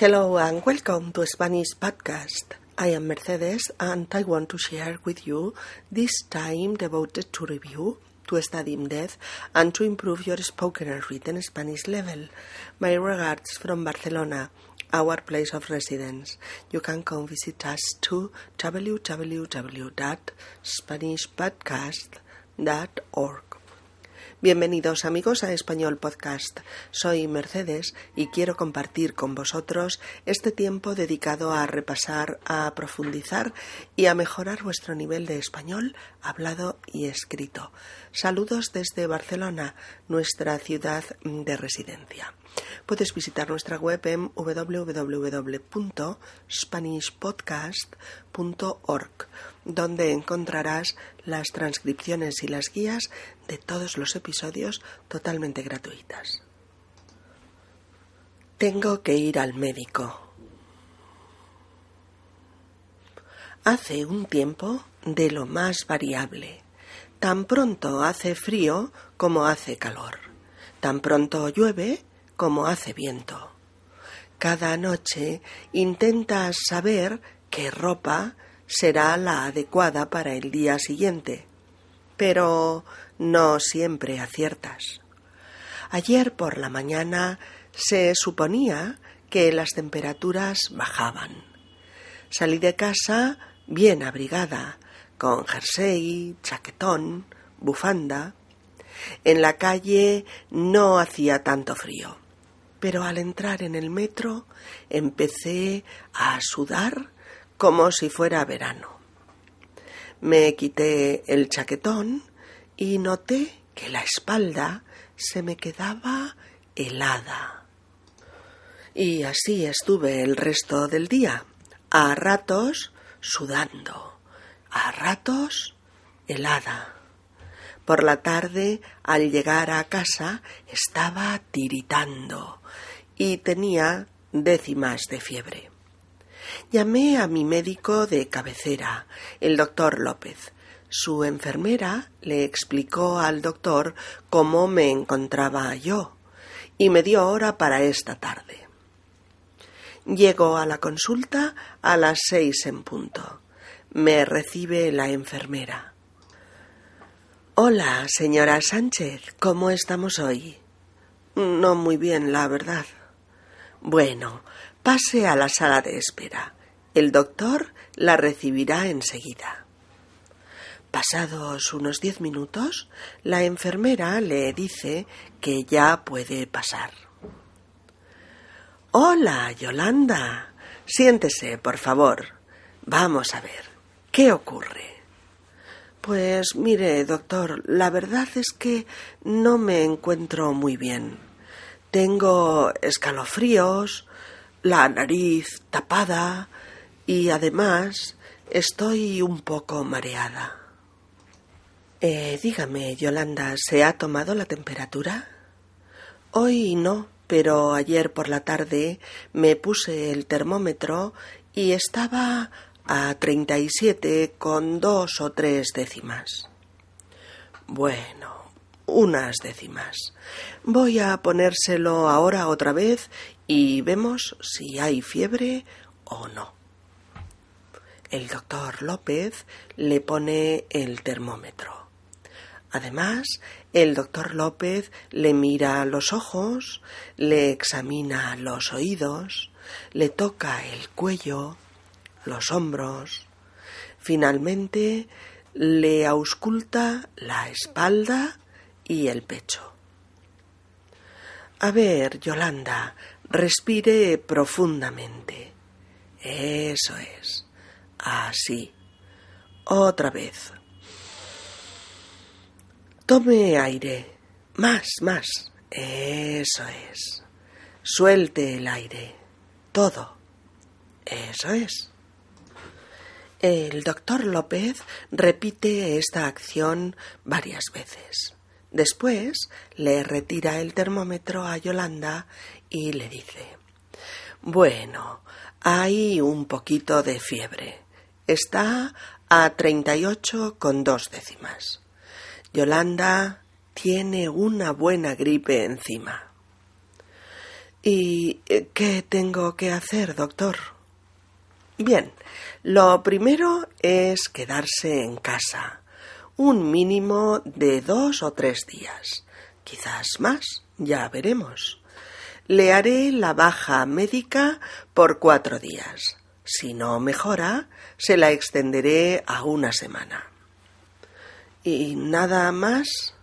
Hello and welcome to Spanish Podcast. I am Mercedes and I want to share with you this time devoted to review, to study in depth, and to improve your spoken and written Spanish level. My regards from Barcelona, our place of residence. You can come visit us to www.spanishpodcast.org. Bienvenidos amigos a Español Podcast. Soy Mercedes y quiero compartir con vosotros este tiempo dedicado a repasar, a profundizar y a mejorar vuestro nivel de español hablado y escrito. Saludos desde Barcelona, nuestra ciudad de residencia. Puedes visitar nuestra web en www.spanishpodcast.org, donde encontrarás las transcripciones y las guías de todos los episodios totalmente gratuitas. Tengo que ir al médico. Hace un tiempo de lo más variable. Tan pronto hace frío como hace calor. Tan pronto llueve como hace viento. Cada noche intentas saber qué ropa será la adecuada para el día siguiente, pero no siempre aciertas. Ayer por la mañana se suponía que las temperaturas bajaban. Salí de casa bien abrigada, con jersey, chaquetón, bufanda. En la calle no hacía tanto frío pero al entrar en el metro empecé a sudar como si fuera verano. Me quité el chaquetón y noté que la espalda se me quedaba helada. Y así estuve el resto del día, a ratos sudando, a ratos helada. Por la tarde, al llegar a casa, estaba tiritando y tenía décimas de fiebre. Llamé a mi médico de cabecera, el doctor López. Su enfermera le explicó al doctor cómo me encontraba yo y me dio hora para esta tarde. Llego a la consulta a las seis en punto. Me recibe la enfermera. Hola, señora Sánchez, ¿cómo estamos hoy? No muy bien, la verdad. Bueno, pase a la sala de espera. El doctor la recibirá enseguida. Pasados unos diez minutos, la enfermera le dice que ya puede pasar. Hola, Yolanda. Siéntese, por favor. Vamos a ver. ¿Qué ocurre? Pues mire, doctor, la verdad es que no me encuentro muy bien. Tengo escalofríos, la nariz tapada y además estoy un poco mareada. Eh, dígame, Yolanda, ¿se ha tomado la temperatura? Hoy no, pero ayer por la tarde me puse el termómetro y estaba a treinta y siete con dos o tres décimas. Bueno, unas décimas. Voy a ponérselo ahora otra vez y vemos si hay fiebre o no. El doctor López le pone el termómetro. Además, el doctor López le mira los ojos, le examina los oídos, le toca el cuello, los hombros. Finalmente le ausculta la espalda y el pecho. A ver, Yolanda, respire profundamente. Eso es. Así. Otra vez. Tome aire. Más, más. Eso es. Suelte el aire. Todo. Eso es. El doctor López repite esta acción varias veces. Después le retira el termómetro a Yolanda y le dice Bueno, hay un poquito de fiebre. Está a treinta y ocho con dos décimas. Yolanda tiene una buena gripe encima. ¿Y eh, qué tengo que hacer, doctor? Bien, lo primero es quedarse en casa, un mínimo de dos o tres días, quizás más, ya veremos. Le haré la baja médica por cuatro días. Si no mejora, se la extenderé a una semana. ¿Y nada más?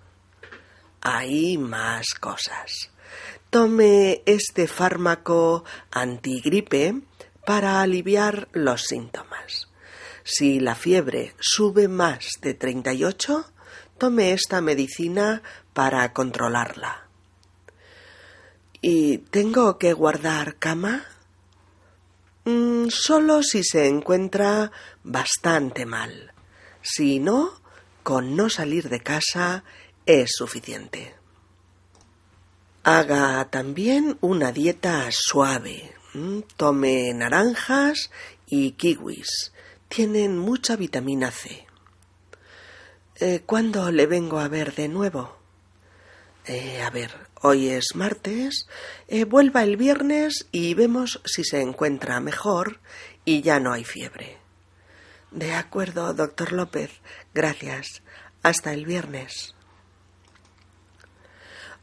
Hay más cosas. Tome este fármaco antigripe para aliviar los síntomas. Si la fiebre sube más de 38, tome esta medicina para controlarla. ¿Y tengo que guardar cama? Mm, solo si se encuentra bastante mal. Si no, con no salir de casa es suficiente. Haga también una dieta suave. Mm, tome naranjas y kiwis. Tienen mucha vitamina C. Eh, ¿Cuándo le vengo a ver de nuevo? Eh, a ver, hoy es martes. Eh, vuelva el viernes y vemos si se encuentra mejor y ya no hay fiebre. De acuerdo, doctor López. Gracias. Hasta el viernes.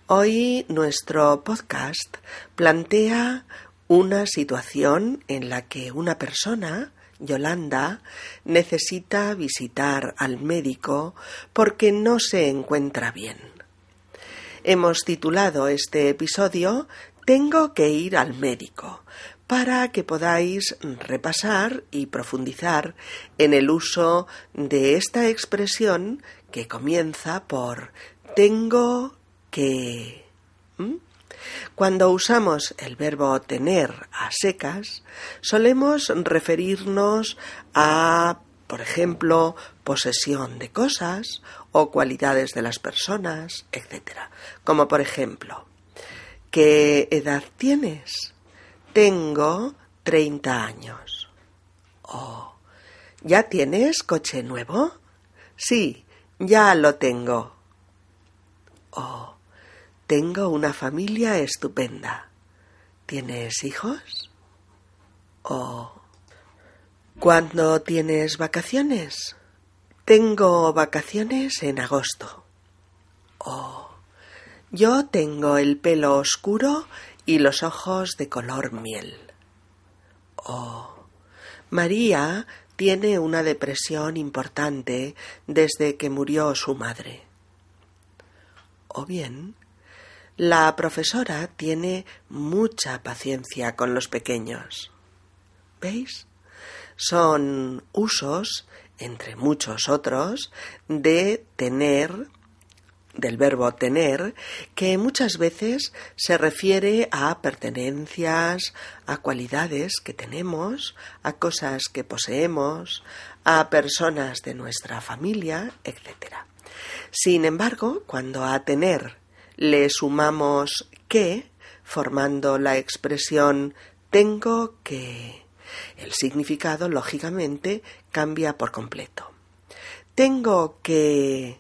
Hoy nuestro podcast plantea una situación en la que una persona, Yolanda, necesita visitar al médico porque no se encuentra bien. Hemos titulado este episodio Tengo que ir al médico para que podáis repasar y profundizar en el uso de esta expresión que comienza por tengo que... Cuando usamos el verbo tener a secas, solemos referirnos a, por ejemplo, posesión de cosas o cualidades de las personas, etc. Como por ejemplo, ¿qué edad tienes? Tengo 30 años. ¿O ¿ya tienes coche nuevo? Sí, ya lo tengo. ¿O tengo una familia estupenda. ¿Tienes hijos? ¿O cuándo tienes vacaciones? Tengo vacaciones en agosto. ¿O yo tengo el pelo oscuro y los ojos de color miel. ¿O María tiene una depresión importante desde que murió su madre. O bien, la profesora tiene mucha paciencia con los pequeños. ¿Veis? Son usos, entre muchos otros, de tener, del verbo tener, que muchas veces se refiere a pertenencias, a cualidades que tenemos, a cosas que poseemos, a personas de nuestra familia, etc. Sin embargo, cuando a tener le sumamos que, formando la expresión tengo que. El significado, lógicamente, cambia por completo. Tengo que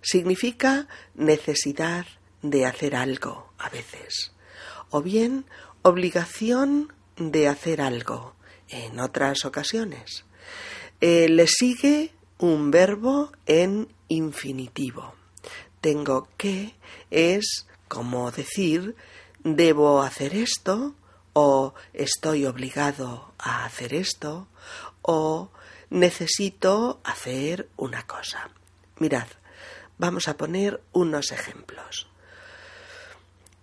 significa necesidad de hacer algo a veces, o bien obligación de hacer algo en otras ocasiones. Eh, le sigue un verbo en infinitivo tengo que es como decir debo hacer esto o estoy obligado a hacer esto o necesito hacer una cosa. Mirad, vamos a poner unos ejemplos.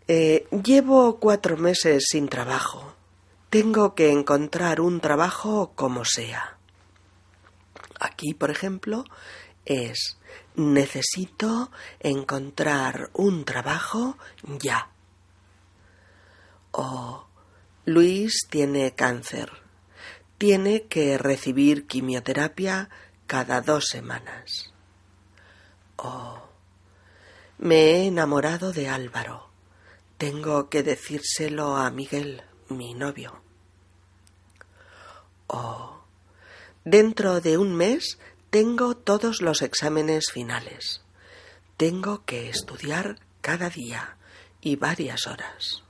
Eh, llevo cuatro meses sin trabajo. Tengo que encontrar un trabajo como sea. Aquí, por ejemplo, es necesito encontrar un trabajo ya. O Luis tiene cáncer. Tiene que recibir quimioterapia cada dos semanas. O me he enamorado de Álvaro. Tengo que decírselo a Miguel, mi novio. O dentro de un mes tengo todos los exámenes finales. Tengo que estudiar cada día y varias horas.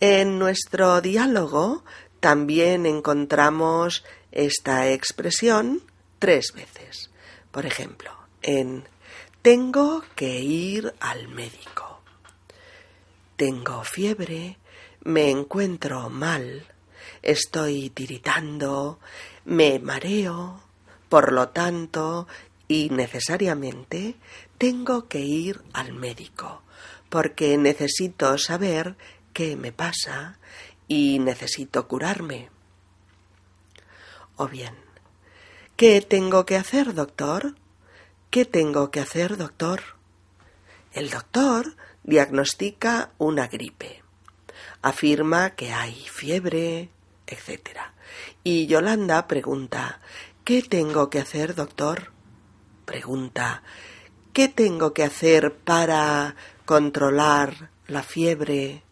En nuestro diálogo también encontramos esta expresión tres veces. Por ejemplo, en tengo que ir al médico. Tengo fiebre, me encuentro mal, estoy tiritando, me mareo, por lo tanto, y necesariamente, tengo que ir al médico, porque necesito saber qué me pasa y necesito curarme. O bien, ¿qué tengo que hacer, doctor? ¿Qué tengo que hacer, doctor? El doctor diagnostica una gripe. Afirma que hay fiebre, etc. Y Yolanda pregunta ¿Qué tengo que hacer, doctor? Pregunta ¿Qué tengo que hacer para controlar la fiebre,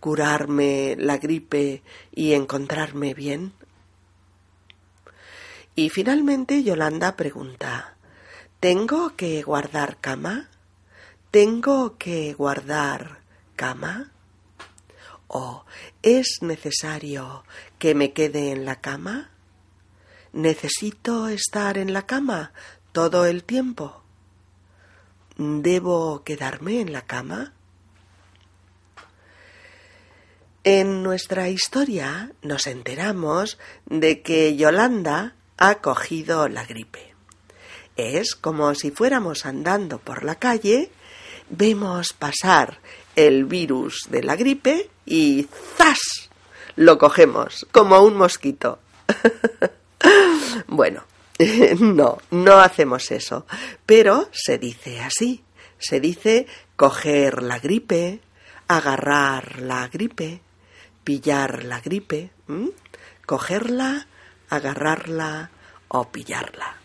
curarme la gripe y encontrarme bien? Y finalmente Yolanda pregunta ¿Tengo que guardar cama? ¿Tengo que guardar cama? ¿O es necesario que me quede en la cama? ¿Necesito estar en la cama todo el tiempo? ¿Debo quedarme en la cama? En nuestra historia nos enteramos de que Yolanda ha cogido la gripe. Es como si fuéramos andando por la calle, vemos pasar el virus de la gripe y ¡zas! lo cogemos como un mosquito. bueno, no, no hacemos eso, pero se dice así, se dice coger la gripe, agarrar la gripe, pillar la gripe, cogerla, agarrarla o pillarla.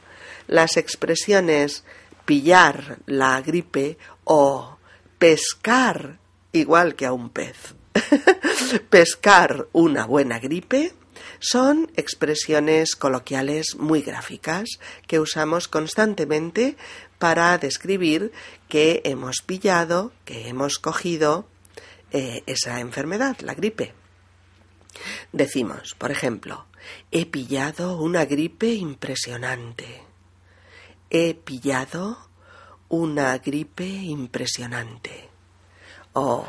Las expresiones pillar la gripe o pescar igual que a un pez, pescar una buena gripe, son expresiones coloquiales muy gráficas que usamos constantemente para describir que hemos pillado, que hemos cogido eh, esa enfermedad, la gripe. Decimos, por ejemplo, he pillado una gripe impresionante. He pillado una gripe impresionante. Oh,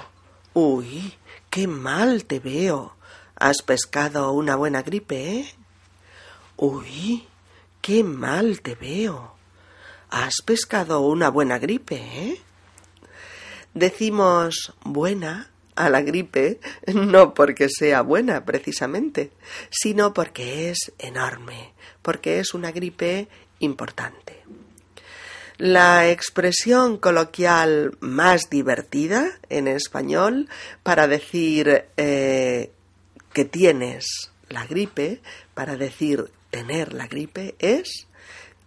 uy, qué mal te veo. Has pescado una buena gripe, ¿eh? Uy, qué mal te veo. Has pescado una buena gripe, ¿eh? Decimos buena a la gripe no porque sea buena precisamente, sino porque es enorme, porque es una gripe importante. La expresión coloquial más divertida en español para decir eh, que tienes la gripe, para decir tener la gripe, es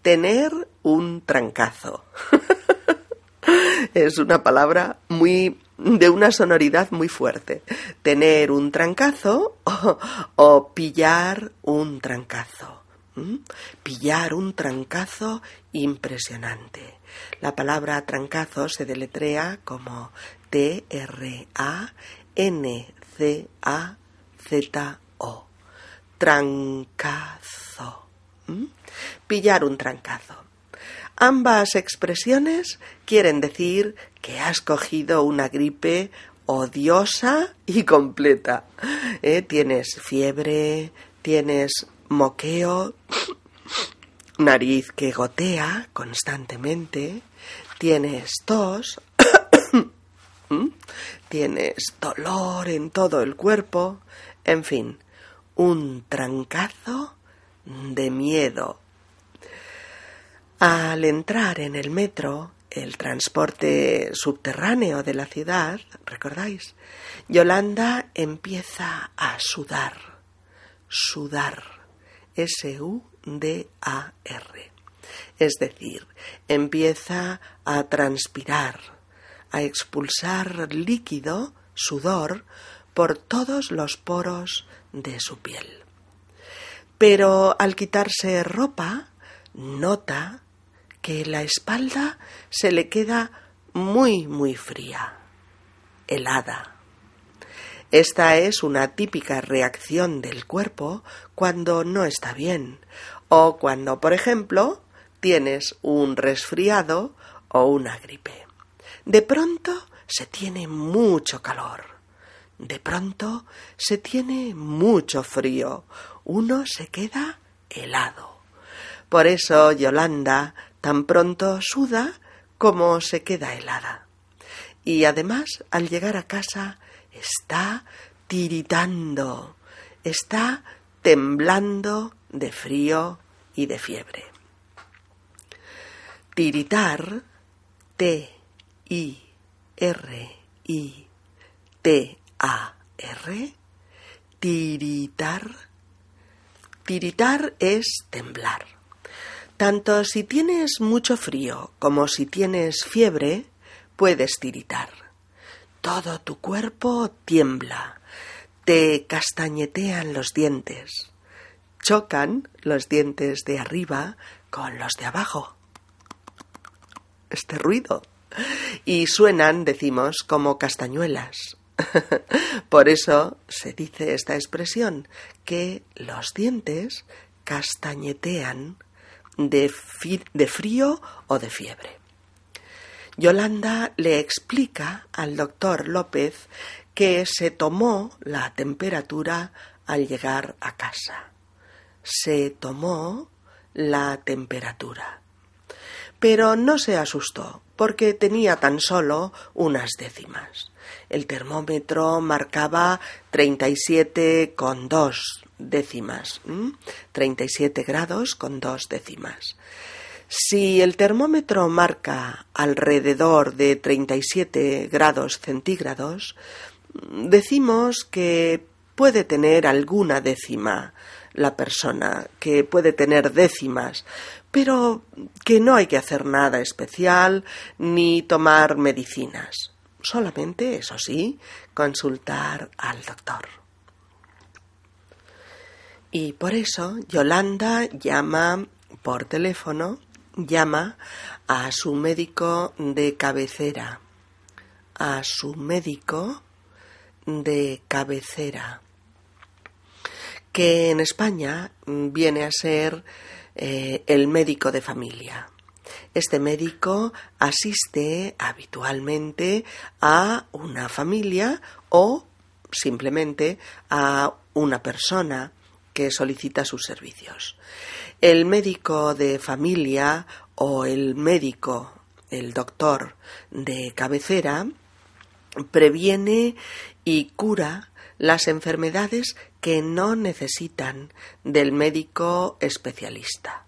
tener un trancazo. es una palabra muy de una sonoridad muy fuerte. Tener un trancazo o, pillar un trancazo. Pillar un trancazo impresionante. La palabra trancazo se deletrea como T-R-A-N-C-A-Z-O. Trancazo. Pillar un trancazo. Ambas expresiones quieren decir que has cogido una gripe odiosa y completa. ¿Eh? Tienes fiebre, tienes moqueo, nariz que gotea constantemente, tienes tos, tienes dolor en todo el cuerpo, en fin, un trancazo de miedo al entrar en el metro, el transporte subterráneo de la ciudad, ¿recordáis? Yolanda empieza a sudar, sudar, S-U-D-A-R. Es decir, empieza a transpirar, a expulsar líquido, sudor, por todos los poros de su piel. Pero al quitarse ropa, nota que la espalda se le queda muy, muy fría, helada. Esta es una típica reacción del cuerpo cuando no está bien o cuando, por ejemplo, tienes un resfriado o una gripe. De pronto se tiene mucho calor. De pronto se tiene mucho frío. Uno se queda helado. Por eso Yolanda tan pronto suda como se queda helada. Y además, al llegar a casa, está tiritando, está temblando de frío y de fiebre. Tiritar, T-I-R-I-T-A-R, tiritar. Tiritar es temblar. Tanto si tienes mucho frío como si tienes fiebre, puedes tiritar. Todo tu cuerpo tiembla, te castañetean los dientes, chocan los dientes de arriba con los de abajo. Este ruido. Y suenan, decimos, como castañuelas. Por eso se dice esta expresión, que los dientes castañetean de, de frío o de fiebre. Yolanda le explica al doctor López que se tomó la temperatura al llegar a casa. Se tomó la temperatura. Pero no se asustó, porque tenía tan solo unas décimas. El termómetro marcaba treinta y siete con dos décimas, treinta y siete grados con dos décimas. Si el termómetro marca alrededor de 37 grados centígrados, decimos que puede tener alguna décima la persona, que puede tener décimas, pero que no hay que hacer nada especial ni tomar medicinas. Solamente, eso sí, consultar al doctor. Y por eso Yolanda llama por teléfono llama a su médico de cabecera, a su médico de cabecera, que en España viene a ser eh, el médico de familia. Este médico asiste habitualmente a una familia o simplemente a una persona que solicita sus servicios. El médico de familia o el médico, el doctor de cabecera, previene y cura las enfermedades que no necesitan del médico especialista.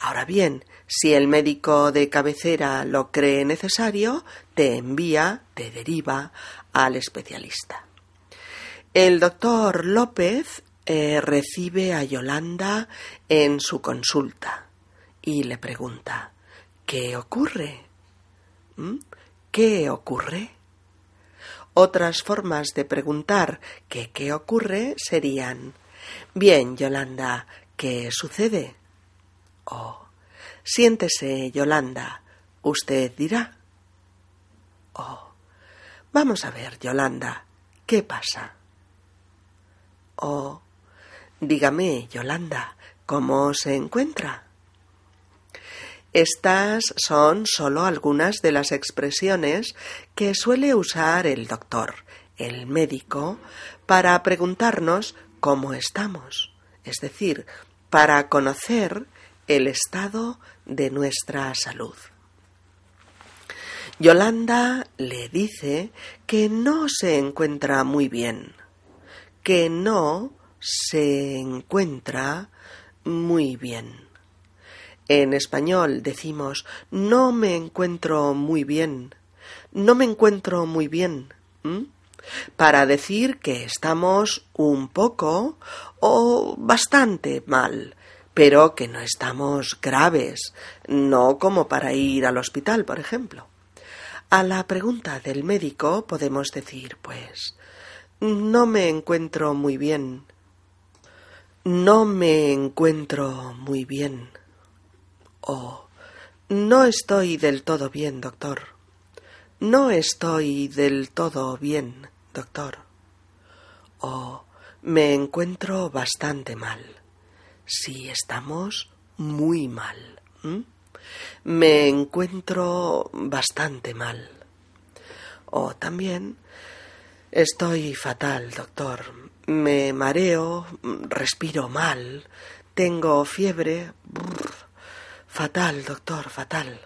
Ahora bien, si el médico de cabecera lo cree necesario, te envía, te deriva al especialista. El doctor López eh, recibe a Yolanda en su consulta y le pregunta ¿Qué ocurre? ¿Mm? ¿Qué ocurre? Otras formas de preguntar que qué ocurre serían Bien, Yolanda, ¿qué sucede? O Siéntese, Yolanda, usted dirá. O Vamos a ver, Yolanda, ¿qué pasa? O Dígame, Yolanda, ¿cómo se encuentra? Estas son solo algunas de las expresiones que suele usar el doctor, el médico, para preguntarnos cómo estamos, es decir, para conocer el estado de nuestra salud. Yolanda le dice que no se encuentra muy bien, que no se encuentra muy bien. En español decimos no me encuentro muy bien, no me encuentro muy bien, para decir que estamos un poco o bastante mal, pero que no estamos graves, no como para ir al hospital, por ejemplo. A la pregunta del médico podemos decir, pues, no me encuentro muy bien, no me encuentro muy bien. Oh, no estoy del todo bien, doctor. No estoy del todo bien, doctor. Oh, me encuentro bastante mal. Sí, estamos muy mal. Me encuentro bastante mal. Oh, también estoy fatal, doctor. Me mareo, respiro mal, tengo fiebre. Fatal, doctor, fatal.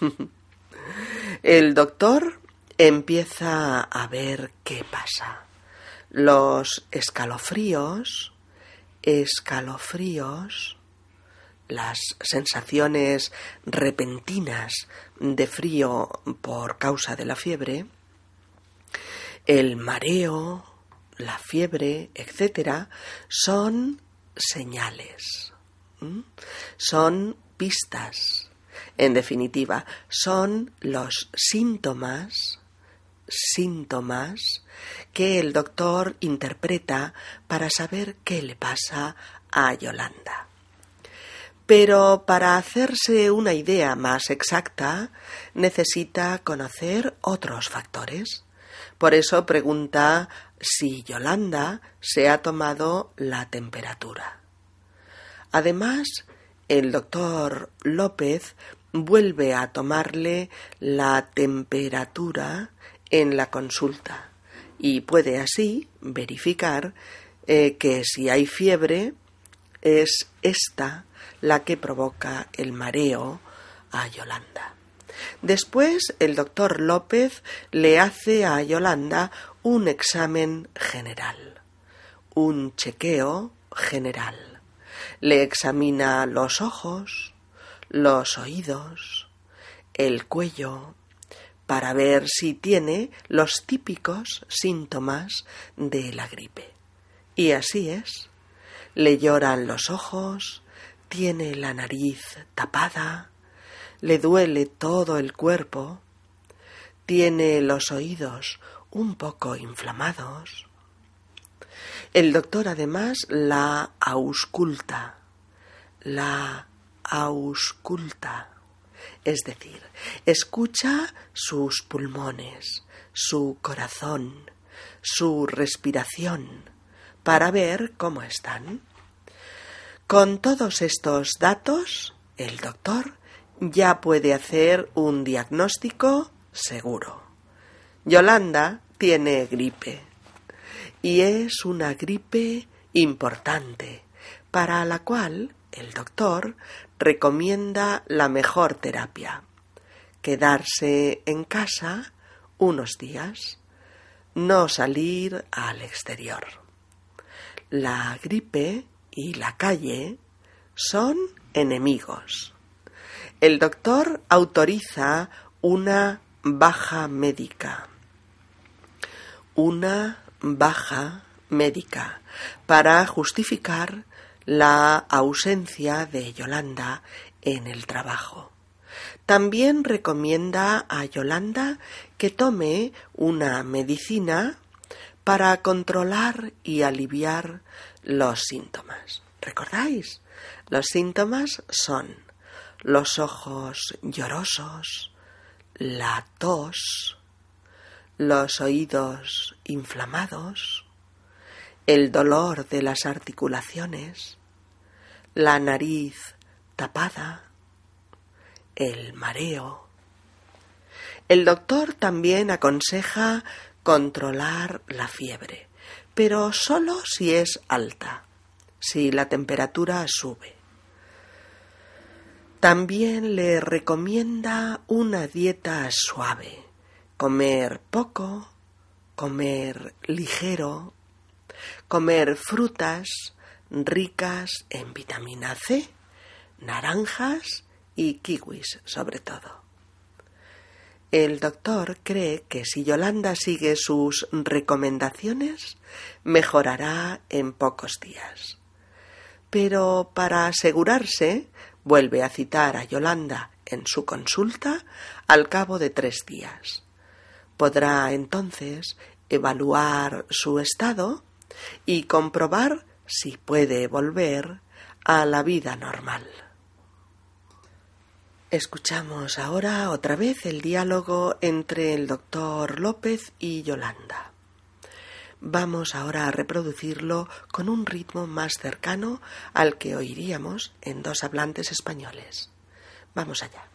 El doctor empieza a ver qué pasa. Los escalofríos, escalofríos, las sensaciones repentinas de frío por causa de la fiebre, el mareo, la fiebre, etcétera, son señales, son En definitiva, son los síntomas síntomas que el doctor interpreta para saber qué le pasa a Yolanda. Pero para hacerse una idea más exacta necesita conocer otros factores. Por eso pregunta si Yolanda se ha tomado la temperatura. Además, el doctor López vuelve a tomarle la temperatura en la consulta y puede así verificar eh, que si hay fiebre es esta la que provoca el mareo a Yolanda. Después el doctor López le hace a Yolanda un examen general, un chequeo general. Le examina los ojos, los oídos, el cuello, para ver si tiene los típicos síntomas de la gripe. Y así es. Le lloran los ojos, tiene la nariz tapada, le duele todo el cuerpo, tiene los oídos un poco inflamados. El doctor además la ausculta, la ausculta es decir, escucha sus pulmones, su corazón, su respiración, para ver cómo están. Con todos estos datos, el doctor ya puede hacer un diagnóstico seguro. Yolanda tiene gripe y es una gripe importante para la cual el doctor recomienda la mejor terapia, quedarse en casa unos días, no salir al exterior. La gripe y la calle son enemigos. El doctor autoriza una baja médica. Una baja médica para justificar la ausencia de Yolanda en el trabajo. También recomienda a Yolanda que tome una medicina para controlar y aliviar los síntomas. ¿Recordáis? Los síntomas son los ojos llorosos, la tos, los oídos inflamados, el dolor de las articulaciones, la nariz tapada, el mareo. El doctor también aconseja controlar la fiebre, pero solo si es alta, si la temperatura sube. También le recomienda una dieta suave, comer poco, comer ligero, comer frutas ricas en vitamina C, naranjas y kiwis sobre todo. El doctor cree que si Yolanda sigue sus recomendaciones, mejorará en pocos días. Pero para asegurarse, vuelve a citar a Yolanda en su consulta al cabo de tres días. Podrá entonces evaluar su estado y comprobar si puede volver a la vida normal. Escuchamos ahora otra vez el diálogo entre el doctor López y Yolanda. Vamos ahora a reproducirlo con un ritmo más cercano al que oiríamos en dos hablantes españoles. Vamos allá.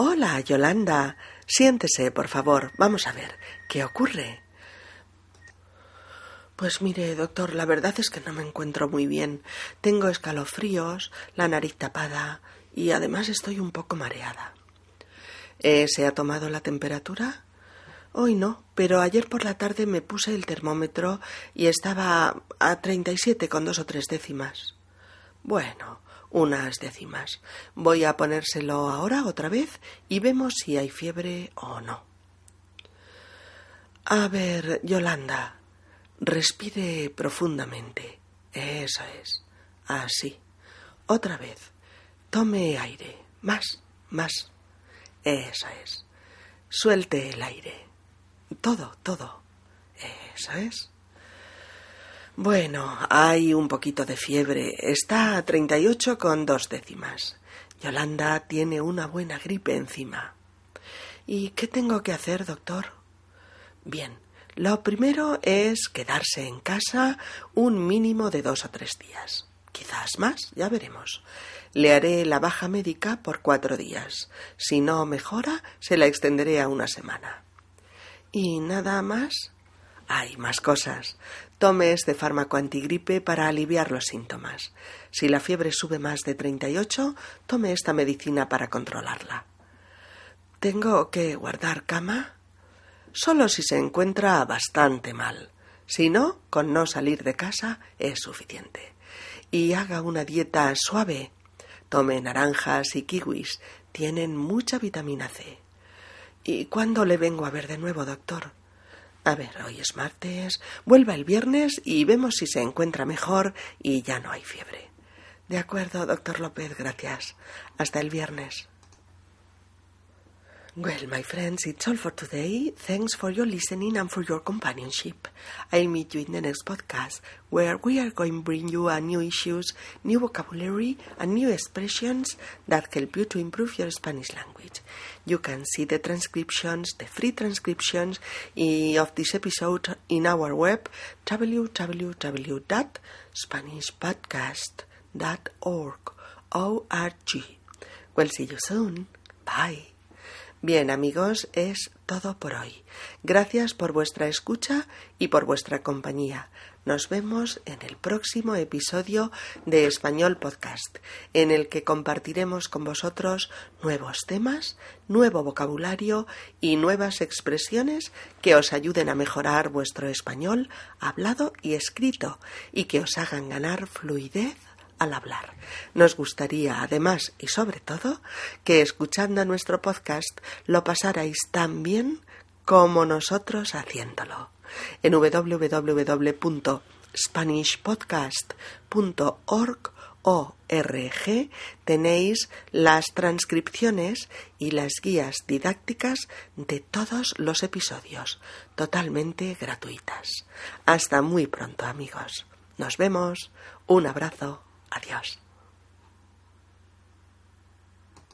Hola, Yolanda. Siéntese, por favor. Vamos a ver. ¿Qué ocurre? Pues mire, doctor, la verdad es que no me encuentro muy bien. Tengo escalofríos, la nariz tapada y además estoy un poco mareada. ¿Eh, ¿Se ha tomado la temperatura? Hoy no, pero ayer por la tarde me puse el termómetro y estaba a treinta y siete con dos o tres décimas. Bueno, unas décimas. Voy a ponérselo ahora otra vez y vemos si hay fiebre o no. A ver, Yolanda, Respire profundamente. Eso es. Así. Otra vez. Tome aire. Más, más. Eso es. Suelte el aire. Todo, todo. Eso es. Bueno, hay un poquito de fiebre. Está a treinta y ocho con dos décimas. Yolanda tiene una buena gripe encima. ¿Y qué tengo que hacer, doctor? Bien, lo primero es quedarse en casa un mínimo de dos o tres días. Quizás más, ya veremos. Le haré la baja médica por cuatro días. Si no mejora, se la extenderé a una semana. ¿Y nada más? Hay más cosas. Tome este fármaco antigripe para aliviar los síntomas. Si la fiebre sube más de 38, tome esta medicina para controlarla. ¿Tengo que guardar cama? solo si se encuentra bastante mal. Si no, con no salir de casa es suficiente. Y haga una dieta suave. Tome naranjas y kiwis. Tienen mucha vitamina C. ¿Y cuándo le vengo a ver de nuevo, doctor? A ver, hoy es martes. Vuelva el viernes y vemos si se encuentra mejor y ya no hay fiebre. De acuerdo, doctor López, gracias. Hasta el viernes. Well, my friends, it's all for today. Thanks for your listening and for your companionship. I'll meet you in the next podcast where we are going to bring you a new issues, new vocabulary, and new expressions that help you to improve your Spanish language. You can see the transcriptions, the free transcriptions eh, of this episode in our web www.spanishpodcast.org. O-R-G. Well, see you soon. Bye. Bien, amigos, es todo por hoy. Gracias por vuestra escucha y por vuestra compañía. Nos vemos en el próximo episodio de Español Podcast, en el que compartiremos con vosotros nuevos temas, nuevo vocabulario y nuevas expresiones que os ayuden a mejorar vuestro español hablado y escrito y que os hagan ganar fluidez al hablar. Nos gustaría, además y sobre todo, que escuchando nuestro podcast lo pasarais tan bien como nosotros haciéndolo. En www.spanishpodcast.org tenéis las transcripciones y las guías didácticas de todos los episodios, totalmente gratuitas. Hasta muy pronto amigos. Nos vemos. Un abrazo. Adiós.